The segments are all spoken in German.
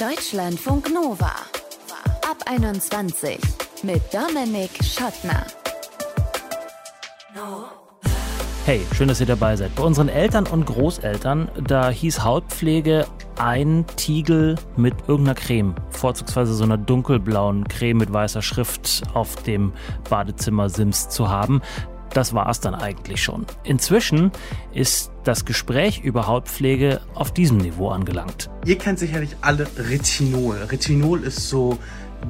Deutschlandfunk Nova. Ab 21 mit Dominik Schottner. Hey, schön, dass ihr dabei seid. Bei unseren Eltern und Großeltern, da hieß Hautpflege ein Tiegel mit irgendeiner Creme, vorzugsweise so einer dunkelblauen Creme mit weißer Schrift auf dem Badezimmer-Sims zu haben. Das war es dann eigentlich schon. Inzwischen ist das Gespräch über Hautpflege auf diesem Niveau angelangt. Ihr kennt sicherlich alle Retinol. Retinol ist so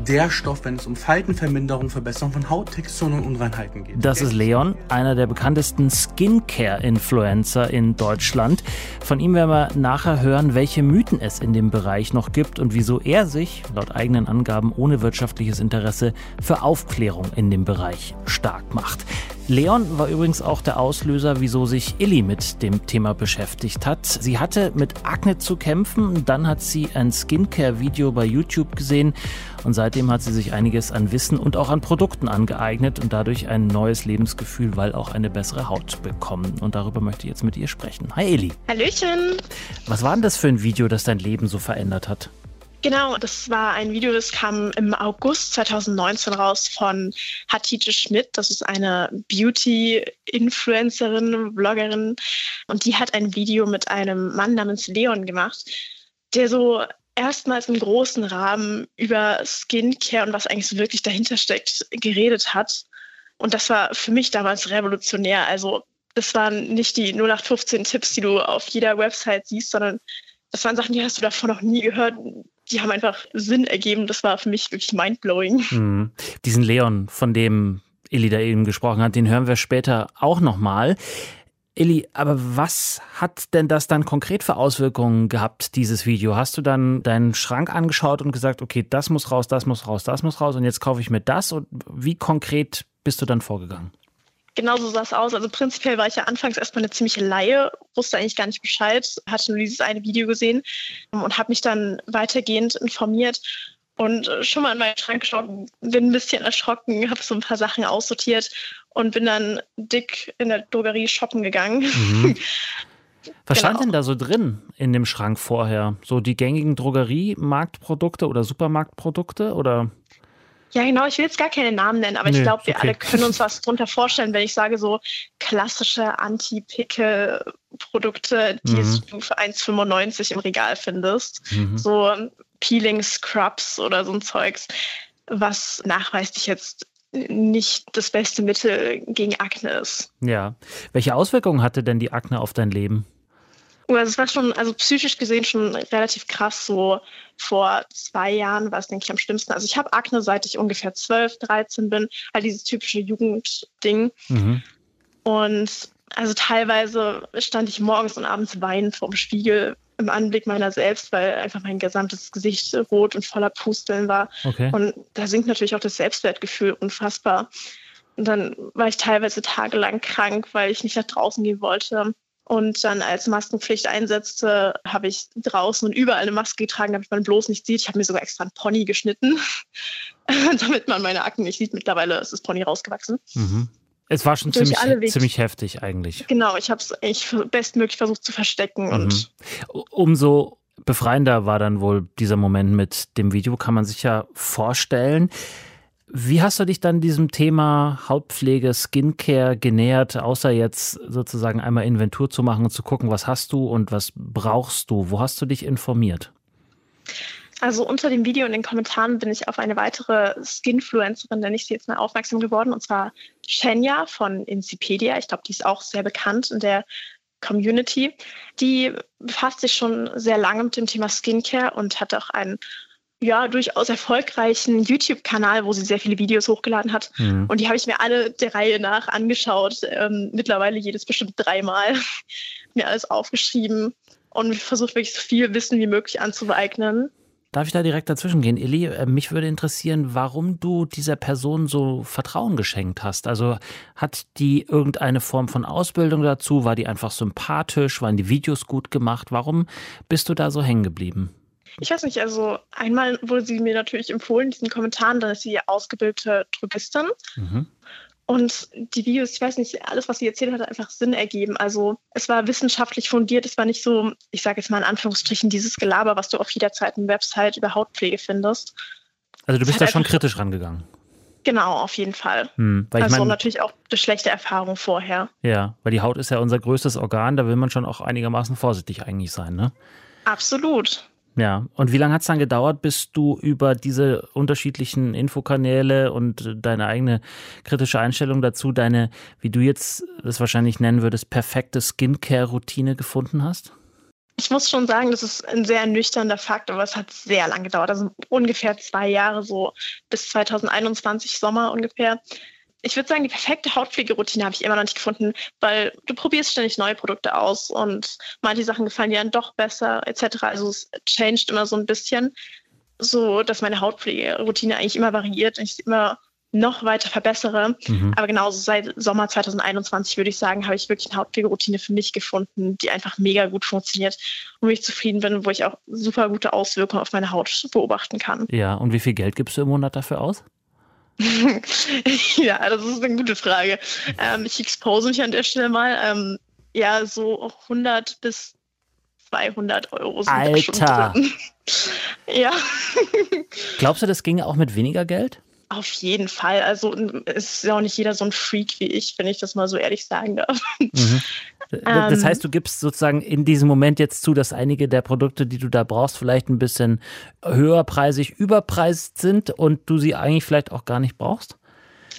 der Stoff, wenn es um Faltenverminderung, Verbesserung von Hauttexturen und Unreinheiten geht. Das ist Leon, einer der bekanntesten Skincare-Influencer in Deutschland. Von ihm werden wir nachher hören, welche Mythen es in dem Bereich noch gibt und wieso er sich, laut eigenen Angaben ohne wirtschaftliches Interesse, für Aufklärung in dem Bereich stark macht. Leon war übrigens auch der Auslöser, wieso sich Illy mit dem Thema beschäftigt hat. Sie hatte mit Akne zu kämpfen, dann hat sie ein Skincare-Video bei YouTube gesehen und seitdem hat sie sich einiges an Wissen und auch an Produkten angeeignet und dadurch ein neues Lebensgefühl, weil auch eine bessere Haut bekommen. Und darüber möchte ich jetzt mit ihr sprechen. Hi Eli. Hallöchen. Was war denn das für ein Video, das dein Leben so verändert hat? Genau, das war ein Video, das kam im August 2019 raus von Hatice Schmidt. Das ist eine Beauty-Influencerin, Bloggerin. Und die hat ein Video mit einem Mann namens Leon gemacht, der so erstmals im großen Rahmen über Skincare und was eigentlich so wirklich dahinter steckt, geredet hat. Und das war für mich damals revolutionär. Also das waren nicht die 0815 Tipps, die du auf jeder Website siehst, sondern das waren Sachen, die hast du davor noch nie gehört die haben einfach Sinn ergeben. Das war für mich wirklich mindblowing. Mhm. Diesen Leon, von dem Illy da eben gesprochen hat, den hören wir später auch nochmal. Illy, aber was hat denn das dann konkret für Auswirkungen gehabt, dieses Video? Hast du dann deinen Schrank angeschaut und gesagt, okay, das muss raus, das muss raus, das muss raus und jetzt kaufe ich mir das? Und wie konkret bist du dann vorgegangen? Genau so sah es aus. Also prinzipiell war ich ja anfangs erstmal eine ziemliche Laie, wusste eigentlich gar nicht Bescheid, hatte nur dieses eine Video gesehen und habe mich dann weitergehend informiert und schon mal in meinen Schrank geschaut, bin ein bisschen erschrocken, habe so ein paar Sachen aussortiert und bin dann dick in der Drogerie shoppen gegangen. Mhm. Was genau. stand denn da so drin in dem Schrank vorher? So die gängigen Drogeriemarktprodukte oder Supermarktprodukte oder? Ja, genau. Ich will jetzt gar keine Namen nennen, aber nee, ich glaube, wir okay. alle können uns was drunter vorstellen, wenn ich sage, so klassische Anti-Pickel-Produkte, die mhm. du für 1,95 im Regal findest. Mhm. So Peeling Scrubs oder so ein Zeugs, was nachweislich jetzt nicht das beste Mittel gegen Akne ist. Ja. Welche Auswirkungen hatte denn die Akne auf dein Leben? Also es war schon, also psychisch gesehen schon relativ krass. So vor zwei Jahren war es, denke ich, am schlimmsten. Also ich habe Akne, seit ich ungefähr 12, 13 bin. Halt dieses typische Jugendding. Mhm. Und also teilweise stand ich morgens und abends weinend vorm Spiegel im Anblick meiner selbst, weil einfach mein gesamtes Gesicht rot und voller Pusteln war. Okay. Und da sinkt natürlich auch das Selbstwertgefühl unfassbar. Und dann war ich teilweise tagelang krank, weil ich nicht nach draußen gehen wollte. Und dann als Maskenpflicht einsetzte, habe ich draußen und überall eine Maske getragen, damit man bloß nicht sieht. Ich habe mir sogar extra einen Pony geschnitten, damit man meine Akten nicht sieht. Mittlerweile ist das Pony rausgewachsen. Mhm. Es war schon ziemlich, ziemlich heftig eigentlich. Genau, ich habe es echt bestmöglich versucht zu verstecken. Mhm. Und Umso befreiender war dann wohl dieser Moment mit dem Video, kann man sich ja vorstellen. Wie hast du dich dann diesem Thema Hautpflege, Skincare genähert, außer jetzt sozusagen einmal Inventur zu machen und zu gucken, was hast du und was brauchst du? Wo hast du dich informiert? Also unter dem Video und den Kommentaren bin ich auf eine weitere Skinfluencerin, nenne ich sie jetzt mal, aufmerksam geworden, und zwar Shenya von Incipedia. Ich glaube, die ist auch sehr bekannt in der Community. Die befasst sich schon sehr lange mit dem Thema Skincare und hat auch einen ja, durchaus erfolgreichen YouTube-Kanal, wo sie sehr viele Videos hochgeladen hat. Mhm. Und die habe ich mir alle der Reihe nach angeschaut. Ähm, mittlerweile jedes bestimmt dreimal. mir alles aufgeschrieben und versucht wirklich so viel Wissen wie möglich anzueignen. Darf ich da direkt dazwischen gehen? Eli, äh, mich würde interessieren, warum du dieser Person so Vertrauen geschenkt hast. Also hat die irgendeine Form von Ausbildung dazu? War die einfach sympathisch? Waren die Videos gut gemacht? Warum bist du da so hängen geblieben? Ich weiß nicht, also einmal wurde sie mir natürlich empfohlen, diesen Kommentaren, dann ist sie ausgebildete Drogistin. Mhm. Und die Videos, ich weiß nicht, alles, was sie erzählt hat, hat einfach Sinn ergeben. Also es war wissenschaftlich fundiert, es war nicht so, ich sage jetzt mal in Anführungsstrichen, dieses Gelaber, was du auf jeder zweiten Website über Hautpflege findest. Also du bist da schon kritisch rangegangen. Genau, auf jeden Fall. Hm, also mein, natürlich auch eine schlechte Erfahrung vorher. Ja, weil die Haut ist ja unser größtes Organ, da will man schon auch einigermaßen vorsichtig eigentlich sein, ne? Absolut. Ja, und wie lange hat es dann gedauert, bis du über diese unterschiedlichen Infokanäle und deine eigene kritische Einstellung dazu deine, wie du jetzt das wahrscheinlich nennen würdest, perfekte Skincare-Routine gefunden hast? Ich muss schon sagen, das ist ein sehr nüchterner Fakt, aber es hat sehr lange gedauert. Also ungefähr zwei Jahre, so bis 2021 Sommer ungefähr. Ich würde sagen, die perfekte Hautpflegeroutine habe ich immer noch nicht gefunden, weil du probierst ständig neue Produkte aus und manche Sachen gefallen dir dann doch besser, etc. Also es changed immer so ein bisschen, so dass meine Hautpflegeroutine eigentlich immer variiert und ich immer noch weiter verbessere. Mhm. Aber genauso seit Sommer 2021 würde ich sagen, habe ich wirklich eine Hautpflegeroutine für mich gefunden, die einfach mega gut funktioniert und ich zufrieden bin, wo ich auch super gute Auswirkungen auf meine Haut beobachten kann. Ja, und wie viel Geld gibst du im Monat dafür aus? ja, das ist eine gute Frage. Ähm, ich expose mich an der Stelle mal. Ähm, ja, so 100 bis 200 Euro sind Alter. ja. Glaubst du, das ginge auch mit weniger Geld? Auf jeden Fall. Also es ist ja auch nicht jeder so ein Freak wie ich, wenn ich das mal so ehrlich sagen darf. Mhm. Das ähm. heißt, du gibst sozusagen in diesem Moment jetzt zu, dass einige der Produkte, die du da brauchst, vielleicht ein bisschen höherpreisig überpreist sind und du sie eigentlich vielleicht auch gar nicht brauchst?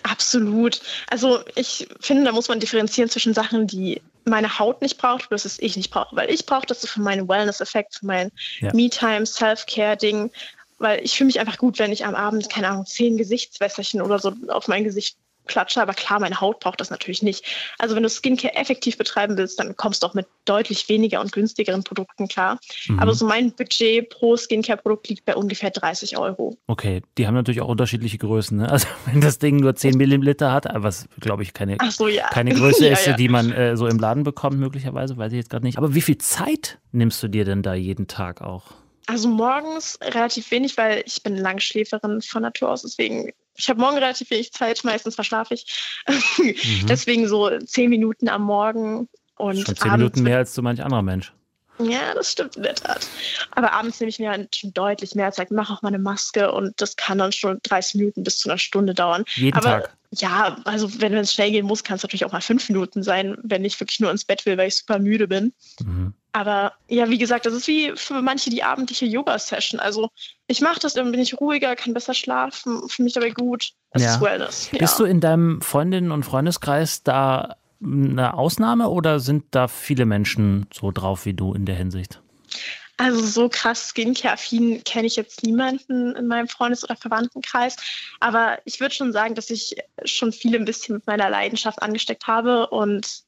Absolut. Also ich finde, da muss man differenzieren zwischen Sachen, die meine Haut nicht braucht das ich nicht brauche. Weil ich brauche das für meinen Wellness-Effekt, für mein ja. Me-Time, Self-Care-Ding weil ich fühle mich einfach gut, wenn ich am Abend, keine Ahnung, zehn Gesichtswässerchen oder so auf mein Gesicht klatsche. Aber klar, meine Haut braucht das natürlich nicht. Also wenn du Skincare effektiv betreiben willst, dann kommst du auch mit deutlich weniger und günstigeren Produkten klar. Mhm. Aber so mein Budget pro Skincare-Produkt liegt bei ungefähr 30 Euro. Okay, die haben natürlich auch unterschiedliche Größen. Ne? Also wenn das Ding nur 10 Milliliter hat, was glaube ich keine, so, ja. keine Größe ja, ist, ja. die man äh, so im Laden bekommt möglicherweise, weiß ich jetzt gerade nicht. Aber wie viel Zeit nimmst du dir denn da jeden Tag auch? Also morgens relativ wenig, weil ich bin Langschläferin von Natur aus. Deswegen, ich habe morgen relativ wenig Zeit, meistens verschlafe ich. Mhm. deswegen so zehn Minuten am Morgen und Schon zehn Minuten mehr als so manch anderer Mensch. Ja, das stimmt in der Tat. Aber abends nehme ich mir schon deutlich mehr Zeit, mache auch meine Maske und das kann dann schon 30 Minuten bis zu einer Stunde dauern. Jeden Aber, Tag? Ja, also wenn es schnell gehen muss, kann es natürlich auch mal fünf Minuten sein, wenn ich wirklich nur ins Bett will, weil ich super müde bin. Mhm. Aber ja, wie gesagt, das ist wie für manche die abendliche Yoga-Session. Also ich mache das, dann bin ich ruhiger, kann besser schlafen, fühle mich dabei gut. Das ja. ist Wellness. Ja. Bist du in deinem Freundinnen- und Freundeskreis da eine Ausnahme oder sind da viele Menschen so drauf wie du in der Hinsicht? Also so krass Skincare-affin kenne ich jetzt niemanden in meinem Freundes- oder Verwandtenkreis. Aber ich würde schon sagen, dass ich schon viele ein bisschen mit meiner Leidenschaft angesteckt habe und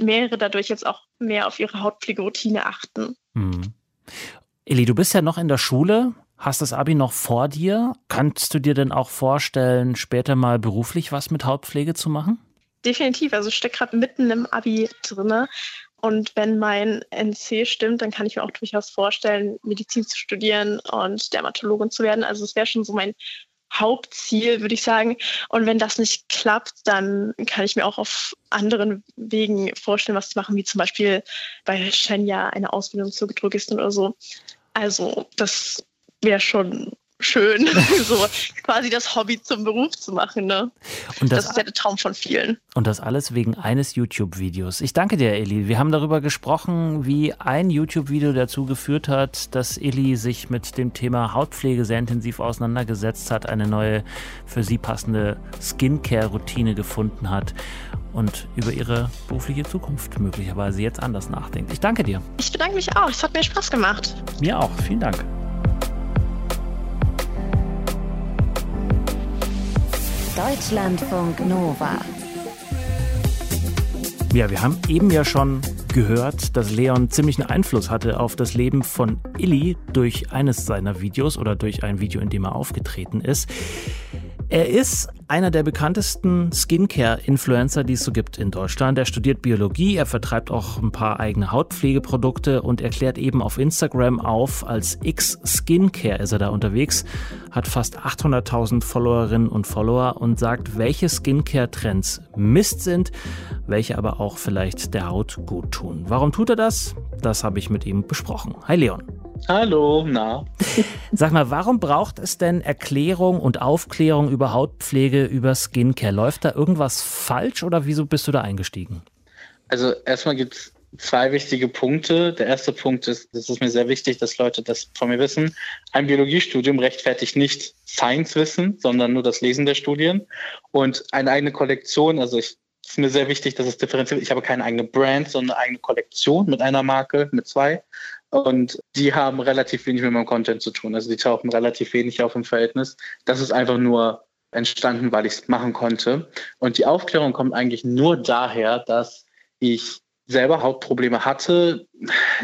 mehrere dadurch jetzt auch mehr auf ihre Hautpflegeroutine achten. Mhm. Eli, du bist ja noch in der Schule, hast das Abi noch vor dir. Kannst du dir denn auch vorstellen, später mal beruflich was mit Hautpflege zu machen? Definitiv. Also ich stecke gerade mitten im Abi drinne. Und wenn mein NC stimmt, dann kann ich mir auch durchaus vorstellen, Medizin zu studieren und Dermatologin zu werden. Also es wäre schon so mein Hauptziel, würde ich sagen. Und wenn das nicht klappt, dann kann ich mir auch auf anderen Wegen vorstellen, was zu machen, wie zum Beispiel bei Shenya eine Ausbildung zur Drogistin oder so. Also das wäre schon schön, so quasi das Hobby zum Beruf zu machen. Ne? Und das, das, ist ja der Traum von vielen. Und das alles wegen eines YouTube-Videos. Ich danke dir, Eli. Wir haben darüber gesprochen, wie ein YouTube-Video dazu geführt hat, dass Eli sich mit dem Thema Hautpflege sehr intensiv auseinandergesetzt hat, eine neue für sie passende Skincare-Routine gefunden hat und über ihre berufliche Zukunft möglicherweise jetzt anders nachdenkt. Ich danke dir. Ich bedanke mich auch. Es hat mir Spaß gemacht. Mir auch. Vielen Dank. Deutschlandfunk Nova. Ja, wir haben eben ja schon gehört, dass Leon ziemlichen Einfluss hatte auf das Leben von Illy durch eines seiner Videos oder durch ein Video, in dem er aufgetreten ist. Er ist einer der bekanntesten Skincare-Influencer, die es so gibt in Deutschland. Er studiert Biologie, er vertreibt auch ein paar eigene Hautpflegeprodukte und erklärt eben auf Instagram auf, als X Skincare ist er da unterwegs, hat fast 800.000 Followerinnen und Follower und sagt, welche Skincare-Trends Mist sind, welche aber auch vielleicht der Haut gut tun. Warum tut er das? Das habe ich mit ihm besprochen. Hi Leon. Hallo, na. Sag mal, warum braucht es denn Erklärung und Aufklärung über Hautpflege, über Skincare? Läuft da irgendwas falsch oder wieso bist du da eingestiegen? Also erstmal gibt es zwei wichtige Punkte. Der erste Punkt ist, das ist mir sehr wichtig, dass Leute das von mir wissen. Ein Biologiestudium rechtfertigt nicht Science-Wissen, sondern nur das Lesen der Studien. Und eine eigene Kollektion, also ich ist mir sehr wichtig, dass es differenziert. Ich habe keine eigene Brand, sondern eine eigene Kollektion mit einer Marke, mit zwei. Und die haben relativ wenig mit meinem Content zu tun. Also die tauchen relativ wenig auf im Verhältnis. Das ist einfach nur entstanden, weil ich es machen konnte. Und die Aufklärung kommt eigentlich nur daher, dass ich selber Hautprobleme hatte,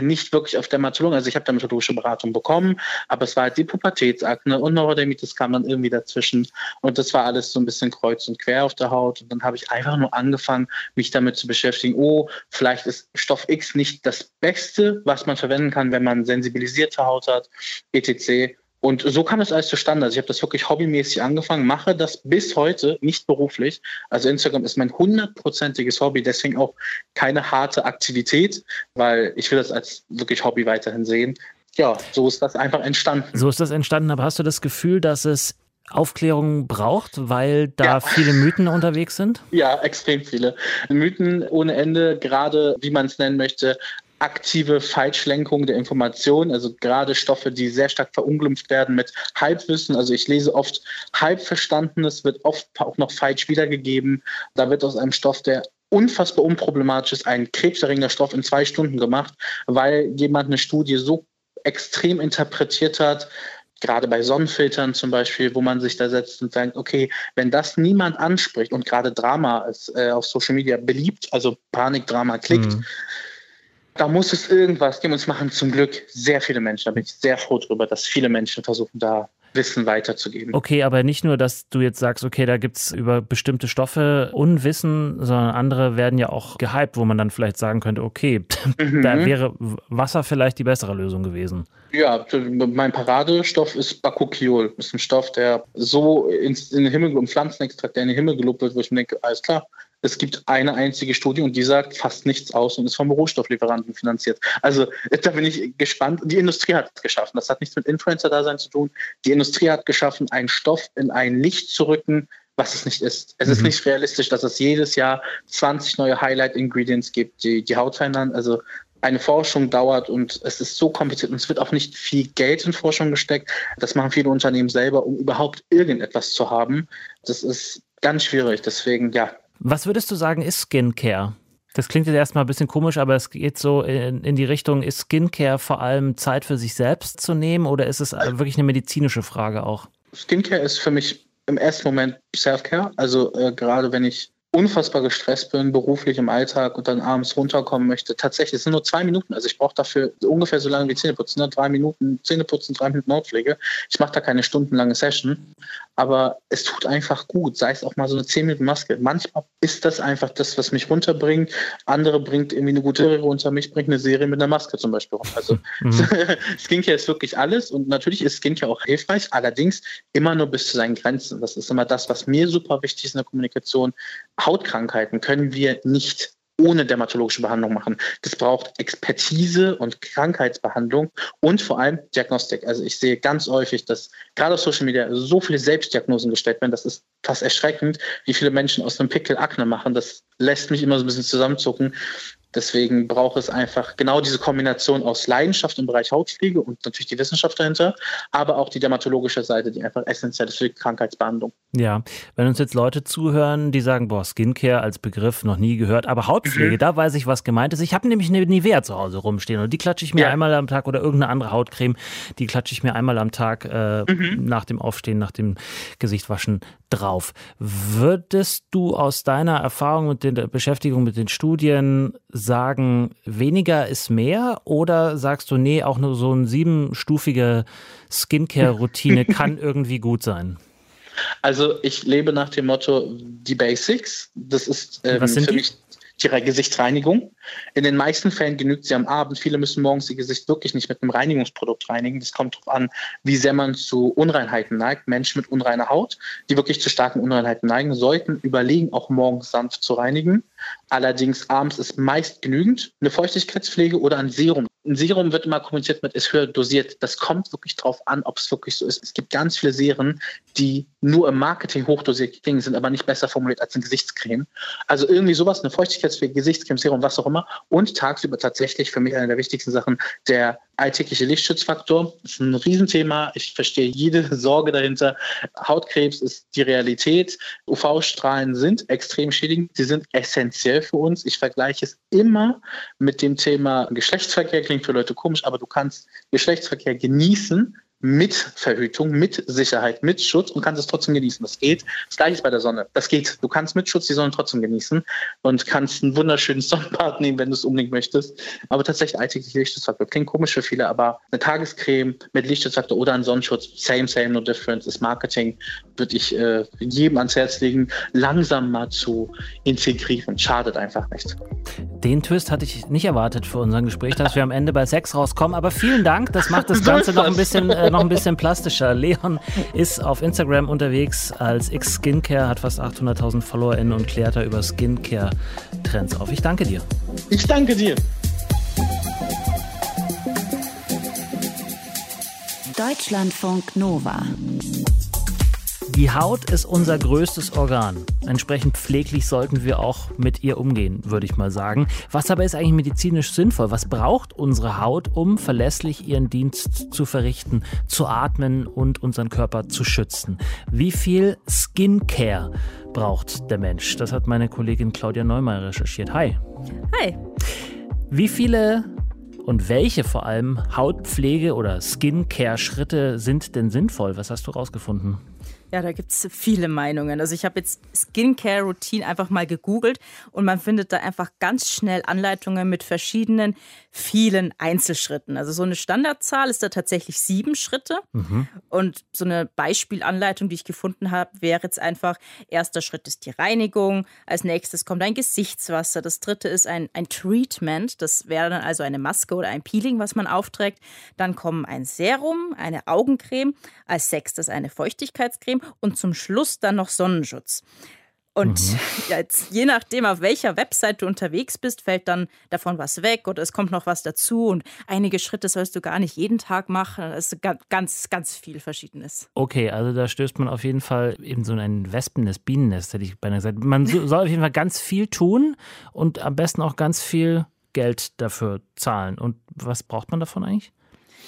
nicht wirklich auf Dermatologen. Also ich habe dermatologische Beratung bekommen, aber es war halt die Pubertätsakne und Neurodermitis kam dann irgendwie dazwischen und das war alles so ein bisschen kreuz und quer auf der Haut und dann habe ich einfach nur angefangen, mich damit zu beschäftigen, oh, vielleicht ist Stoff X nicht das Beste, was man verwenden kann, wenn man sensibilisierte Haut hat, etc. Und so kam es alles zustande. Also ich habe das wirklich hobbymäßig angefangen, mache das bis heute nicht beruflich. Also Instagram ist mein hundertprozentiges Hobby, deswegen auch keine harte Aktivität, weil ich will das als wirklich Hobby weiterhin sehen. Ja, so ist das einfach entstanden. So ist das entstanden, aber hast du das Gefühl, dass es Aufklärung braucht, weil da ja. viele Mythen unterwegs sind? Ja, extrem viele. Mythen ohne Ende, gerade wie man es nennen möchte, aktive Falschlenkung der Information, also gerade Stoffe, die sehr stark verunglimpft werden mit Halbwissen. Also ich lese oft Halbverstandenes, wird oft auch noch falsch wiedergegeben. Da wird aus einem Stoff, der unfassbar unproblematisch ist, ein krebserregender Stoff in zwei Stunden gemacht, weil jemand eine Studie so extrem interpretiert hat, gerade bei Sonnenfiltern zum Beispiel, wo man sich da setzt und sagt, okay, wenn das niemand anspricht und gerade Drama ist äh, auf Social Media beliebt, also Panikdrama klickt, mhm da muss es irgendwas geben und es machen zum Glück sehr viele Menschen. Da bin ich sehr froh drüber, dass viele Menschen versuchen, da Wissen weiterzugeben. Okay, aber nicht nur, dass du jetzt sagst, okay, da gibt es über bestimmte Stoffe Unwissen, sondern andere werden ja auch gehypt, wo man dann vielleicht sagen könnte, okay, mhm. da wäre Wasser vielleicht die bessere Lösung gewesen. Ja, mein Paradestoff ist Bakuchiol. Das ist ein Stoff, der so ins, in den Himmel, ein Pflanzenextrakt, der in den Himmel gelobt wird, wo ich mir denke, alles klar, es gibt eine einzige Studie und die sagt fast nichts aus und ist vom Rohstofflieferanten finanziert. Also da bin ich gespannt. Die Industrie hat es geschaffen. Das hat nichts mit Influencer-Dasein zu tun. Die Industrie hat geschaffen, einen Stoff in ein Licht zu rücken, was es nicht ist. Es mhm. ist nicht realistisch, dass es jedes Jahr 20 neue Highlight-Ingredients gibt, die die Haut verändern. Also eine Forschung dauert und es ist so kompliziert und es wird auch nicht viel Geld in Forschung gesteckt. Das machen viele Unternehmen selber, um überhaupt irgendetwas zu haben. Das ist ganz schwierig. Deswegen, ja, was würdest du sagen, ist Skincare? Das klingt jetzt erstmal ein bisschen komisch, aber es geht so in, in, die Richtung, ist Skincare vor allem Zeit für sich selbst zu nehmen oder ist es wirklich eine medizinische Frage auch? Skincare ist für mich im ersten Moment Self-Care. Also äh, gerade wenn ich unfassbar gestresst bin, beruflich im Alltag und dann abends runterkommen möchte. Tatsächlich, es sind nur zwei Minuten. Also ich brauche dafür ungefähr so lange wie Zähneputzen. Ne? Drei Minuten Zähneputzen, drei Minuten Hautpflege. Ich mache da keine stundenlange Session, aber es tut einfach gut. Sei es auch mal so eine zehn Minuten Maske. Manchmal ist das einfach das, was mich runterbringt. Andere bringt irgendwie eine gute Serie runter. Mich bringt eine Serie mit einer Maske zum Beispiel runter. Also mhm. Skincare ist wirklich alles und natürlich ist Skincare auch hilfreich. Allerdings immer nur bis zu seinen Grenzen. Das ist immer das, was mir super wichtig ist in der Kommunikation Hautkrankheiten können wir nicht ohne dermatologische Behandlung machen. Das braucht Expertise und Krankheitsbehandlung und vor allem Diagnostik. Also ich sehe ganz häufig, dass gerade auf Social Media so viele Selbstdiagnosen gestellt werden. Das ist fast erschreckend, wie viele Menschen aus einem Pickel Akne machen. Das lässt mich immer so ein bisschen zusammenzucken. Deswegen braucht es einfach genau diese Kombination aus Leidenschaft im Bereich Hautpflege und natürlich die Wissenschaft dahinter, aber auch die dermatologische Seite, die einfach essentiell ist für die Krankheitsbehandlung. Ja, wenn uns jetzt Leute zuhören, die sagen, boah, Skincare als Begriff noch nie gehört, aber Hautpflege, mhm. da weiß ich, was gemeint ist. Ich habe nämlich eine Nivea zu Hause rumstehen und die klatsche ich mir ja. einmal am Tag oder irgendeine andere Hautcreme, die klatsche ich mir einmal am Tag äh, mhm. nach dem Aufstehen, nach dem Gesichtwaschen drauf. Würdest du aus deiner Erfahrung mit der Beschäftigung mit den Studien sagen, weniger ist mehr? Oder sagst du, nee, auch nur so eine siebenstufige Skincare-Routine kann irgendwie gut sein? Also ich lebe nach dem Motto die Basics. Das ist ähm, Was sind für die? mich die Re- Gesichtsreinigung. In den meisten Fällen genügt sie am Abend. Viele müssen morgens ihr Gesicht wirklich nicht mit einem Reinigungsprodukt reinigen. Das kommt darauf an, wie sehr man zu Unreinheiten neigt. Menschen mit unreiner Haut, die wirklich zu starken Unreinheiten neigen, sollten überlegen, auch morgens sanft zu reinigen. Allerdings abends ist meist genügend eine Feuchtigkeitspflege oder ein Serum. Ein Serum wird immer kommuniziert mit, ist höher dosiert. Das kommt wirklich drauf an, ob es wirklich so ist. Es gibt ganz viele Serien, die nur im Marketing hochdosiert klingen, sind aber nicht besser formuliert als eine Gesichtscreme. Also irgendwie sowas, eine Feuchtigkeitspflege, Gesichtscreme, Serum, was auch immer. Und tagsüber tatsächlich für mich eine der wichtigsten Sachen, der alltägliche Lichtschutzfaktor. Ist ein Riesenthema. Ich verstehe jede Sorge dahinter. Hautkrebs ist die Realität. UV-Strahlen sind extrem schädigend. Sie sind essentiell für uns. Ich vergleiche es immer mit dem Thema Geschlechtsverkehr. Klingt für Leute komisch, aber du kannst Geschlechtsverkehr genießen mit Verhütung, mit Sicherheit, mit Schutz und kannst es trotzdem genießen. Das geht. Das gleiche ist bei der Sonne. Das geht. Du kannst mit Schutz die Sonne trotzdem genießen und kannst einen wunderschönen Sonnenbad nehmen, wenn du es unbedingt möchtest. Aber tatsächlich alltägliche Lichtschutzfaktor. Klingt komisch für viele, aber eine Tagescreme mit Lichtschutzfaktor oder ein Sonnenschutz, same, same, no difference, ist Marketing, würde ich äh, jedem ans Herz legen, langsam mal zu integrieren. Schadet einfach nicht. Den Twist hatte ich nicht erwartet für unser Gespräch, dass wir am Ende bei Sex rauskommen. Aber vielen Dank, das macht das Ganze noch ein bisschen, äh, noch ein bisschen plastischer. Leon ist auf Instagram unterwegs als X Skincare, hat fast 800.000 FollowerInnen und klärt da über Skincare-Trends auf. Ich danke dir. Ich danke dir. Deutschlandfunk Nova. Die Haut ist unser größtes Organ. Entsprechend pfleglich sollten wir auch mit ihr umgehen, würde ich mal sagen. Was aber ist eigentlich medizinisch sinnvoll? Was braucht unsere Haut, um verlässlich ihren Dienst zu verrichten, zu atmen und unseren Körper zu schützen? Wie viel Skincare braucht der Mensch? Das hat meine Kollegin Claudia Neumeier recherchiert. Hi. Hi. Wie viele und welche vor allem Hautpflege- oder Skincare-Schritte sind denn sinnvoll? Was hast du rausgefunden? Ja, da gibt es viele Meinungen. Also ich habe jetzt Skincare-Routine einfach mal gegoogelt und man findet da einfach ganz schnell Anleitungen mit verschiedenen, vielen Einzelschritten. Also so eine Standardzahl ist da tatsächlich sieben Schritte. Und so eine Beispielanleitung, die ich gefunden habe, wäre jetzt einfach, erster Schritt ist die Reinigung, als nächstes kommt ein Gesichtswasser, das dritte ist ein, ein Treatment, das wäre dann also eine Maske oder ein Peeling, was man aufträgt. Dann kommen ein Serum, eine Augencreme, als sechstes eine Feuchtigkeitscreme und zum Schluss dann noch Sonnenschutz. Und jetzt, je nachdem, auf welcher Website du unterwegs bist, fällt dann davon was weg oder es kommt noch was dazu. Und einige Schritte sollst du gar nicht jeden Tag machen. Das ist ga- ganz, ganz viel Verschiedenes. Okay, also da stößt man auf jeden Fall in so ein Wespennest, Bienennest, hätte ich beinahe gesagt. Man so- soll auf jeden Fall ganz viel tun und am besten auch ganz viel Geld dafür zahlen. Und was braucht man davon eigentlich?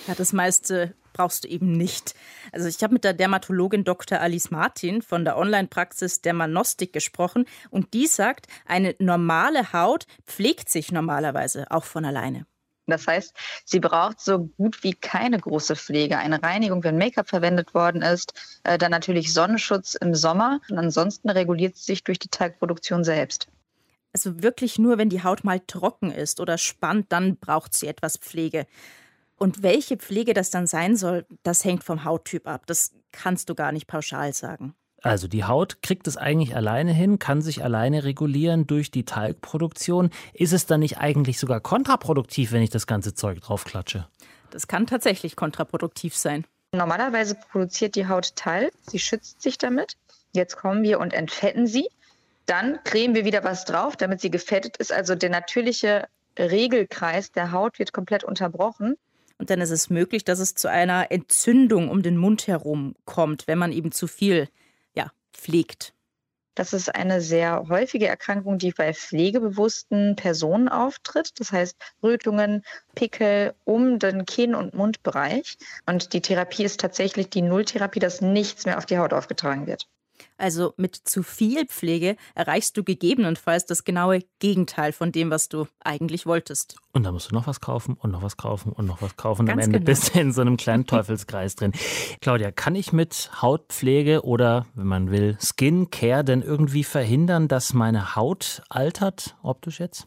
Ja, das meiste brauchst du eben nicht. Also ich habe mit der Dermatologin Dr. Alice Martin von der Online-Praxis Dermanostik gesprochen und die sagt, eine normale Haut pflegt sich normalerweise auch von alleine. Das heißt, sie braucht so gut wie keine große Pflege. Eine Reinigung, wenn Make-up verwendet worden ist, äh, dann natürlich Sonnenschutz im Sommer. Und ansonsten reguliert sie sich durch die Talgproduktion selbst. Also wirklich nur, wenn die Haut mal trocken ist oder spannt, dann braucht sie etwas Pflege. Und welche Pflege das dann sein soll, das hängt vom Hauttyp ab. Das kannst du gar nicht pauschal sagen. Also die Haut kriegt es eigentlich alleine hin, kann sich alleine regulieren durch die Talgproduktion. Ist es dann nicht eigentlich sogar kontraproduktiv, wenn ich das ganze Zeug draufklatsche? Das kann tatsächlich kontraproduktiv sein. Normalerweise produziert die Haut Talg. Sie schützt sich damit. Jetzt kommen wir und entfetten sie. Dann cremen wir wieder was drauf, damit sie gefettet ist. Also der natürliche Regelkreis der Haut wird komplett unterbrochen. Und dann ist es möglich, dass es zu einer Entzündung um den Mund herum kommt, wenn man eben zu viel ja, pflegt. Das ist eine sehr häufige Erkrankung, die bei pflegebewussten Personen auftritt. Das heißt Rötungen, Pickel um den Kinn- und Mundbereich. Und die Therapie ist tatsächlich die Nulltherapie, dass nichts mehr auf die Haut aufgetragen wird. Also mit zu viel Pflege erreichst du gegebenenfalls das genaue Gegenteil von dem, was du eigentlich wolltest. Und dann musst du noch was kaufen und noch was kaufen und noch was kaufen. Und am Ganz Ende genau. bist du in so einem kleinen Teufelskreis drin. Claudia, kann ich mit Hautpflege oder, wenn man will, Skincare denn irgendwie verhindern, dass meine Haut altert, optisch jetzt?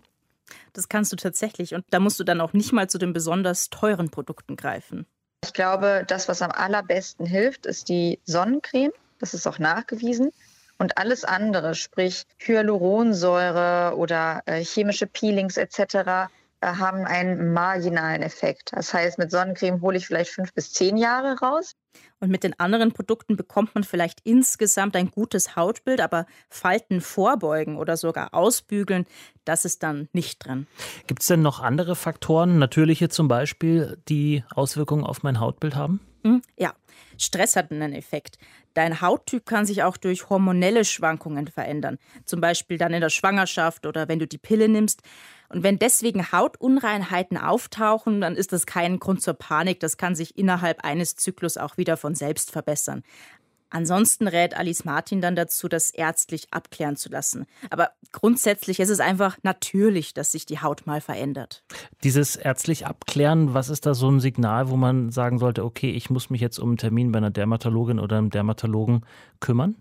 Das kannst du tatsächlich. Und da musst du dann auch nicht mal zu den besonders teuren Produkten greifen. Ich glaube, das, was am allerbesten hilft, ist die Sonnencreme. Das ist auch nachgewiesen. Und alles andere, sprich Hyaluronsäure oder äh, chemische Peelings etc., äh, haben einen marginalen Effekt. Das heißt, mit Sonnencreme hole ich vielleicht fünf bis zehn Jahre raus. Und mit den anderen Produkten bekommt man vielleicht insgesamt ein gutes Hautbild, aber Falten vorbeugen oder sogar ausbügeln, das ist dann nicht drin. Gibt es denn noch andere Faktoren, natürliche zum Beispiel, die Auswirkungen auf mein Hautbild haben? Hm, ja, Stress hat einen Effekt. Dein Hauttyp kann sich auch durch hormonelle Schwankungen verändern. Zum Beispiel dann in der Schwangerschaft oder wenn du die Pille nimmst. Und wenn deswegen Hautunreinheiten auftauchen, dann ist das kein Grund zur Panik. Das kann sich innerhalb eines Zyklus auch wieder von selbst verbessern. Ansonsten rät Alice Martin dann dazu, das ärztlich abklären zu lassen. Aber grundsätzlich ist es einfach natürlich, dass sich die Haut mal verändert. Dieses ärztlich abklären, was ist da so ein Signal, wo man sagen sollte, okay, ich muss mich jetzt um einen Termin bei einer Dermatologin oder einem Dermatologen kümmern?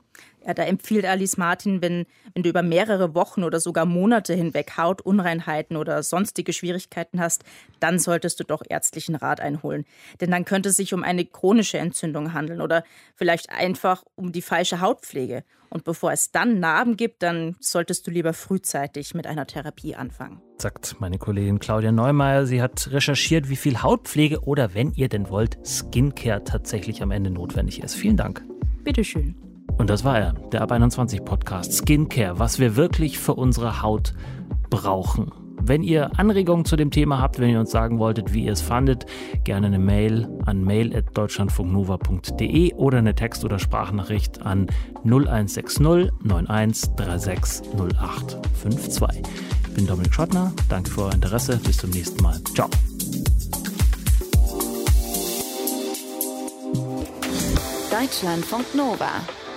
Ja, da empfiehlt Alice Martin, wenn, wenn du über mehrere Wochen oder sogar Monate hinweg Hautunreinheiten oder sonstige Schwierigkeiten hast, dann solltest du doch ärztlichen Rat einholen. Denn dann könnte es sich um eine chronische Entzündung handeln oder vielleicht einfach um die falsche Hautpflege. Und bevor es dann Narben gibt, dann solltest du lieber frühzeitig mit einer Therapie anfangen. Sagt meine Kollegin Claudia Neumeier. Sie hat recherchiert, wie viel Hautpflege oder wenn ihr denn wollt, Skincare tatsächlich am Ende notwendig ist. Vielen Dank. Bitteschön. Und das war er, der Ab 21 Podcast Skincare, was wir wirklich für unsere Haut brauchen. Wenn ihr Anregungen zu dem Thema habt, wenn ihr uns sagen wolltet, wie ihr es fandet, gerne eine Mail an mail.deutschlandfunknova.de oder eine Text- oder Sprachnachricht an 0160 9136 0852. Ich bin Dominik Schottner, danke für euer Interesse, bis zum nächsten Mal. Ciao. Deutschlandfunk Nova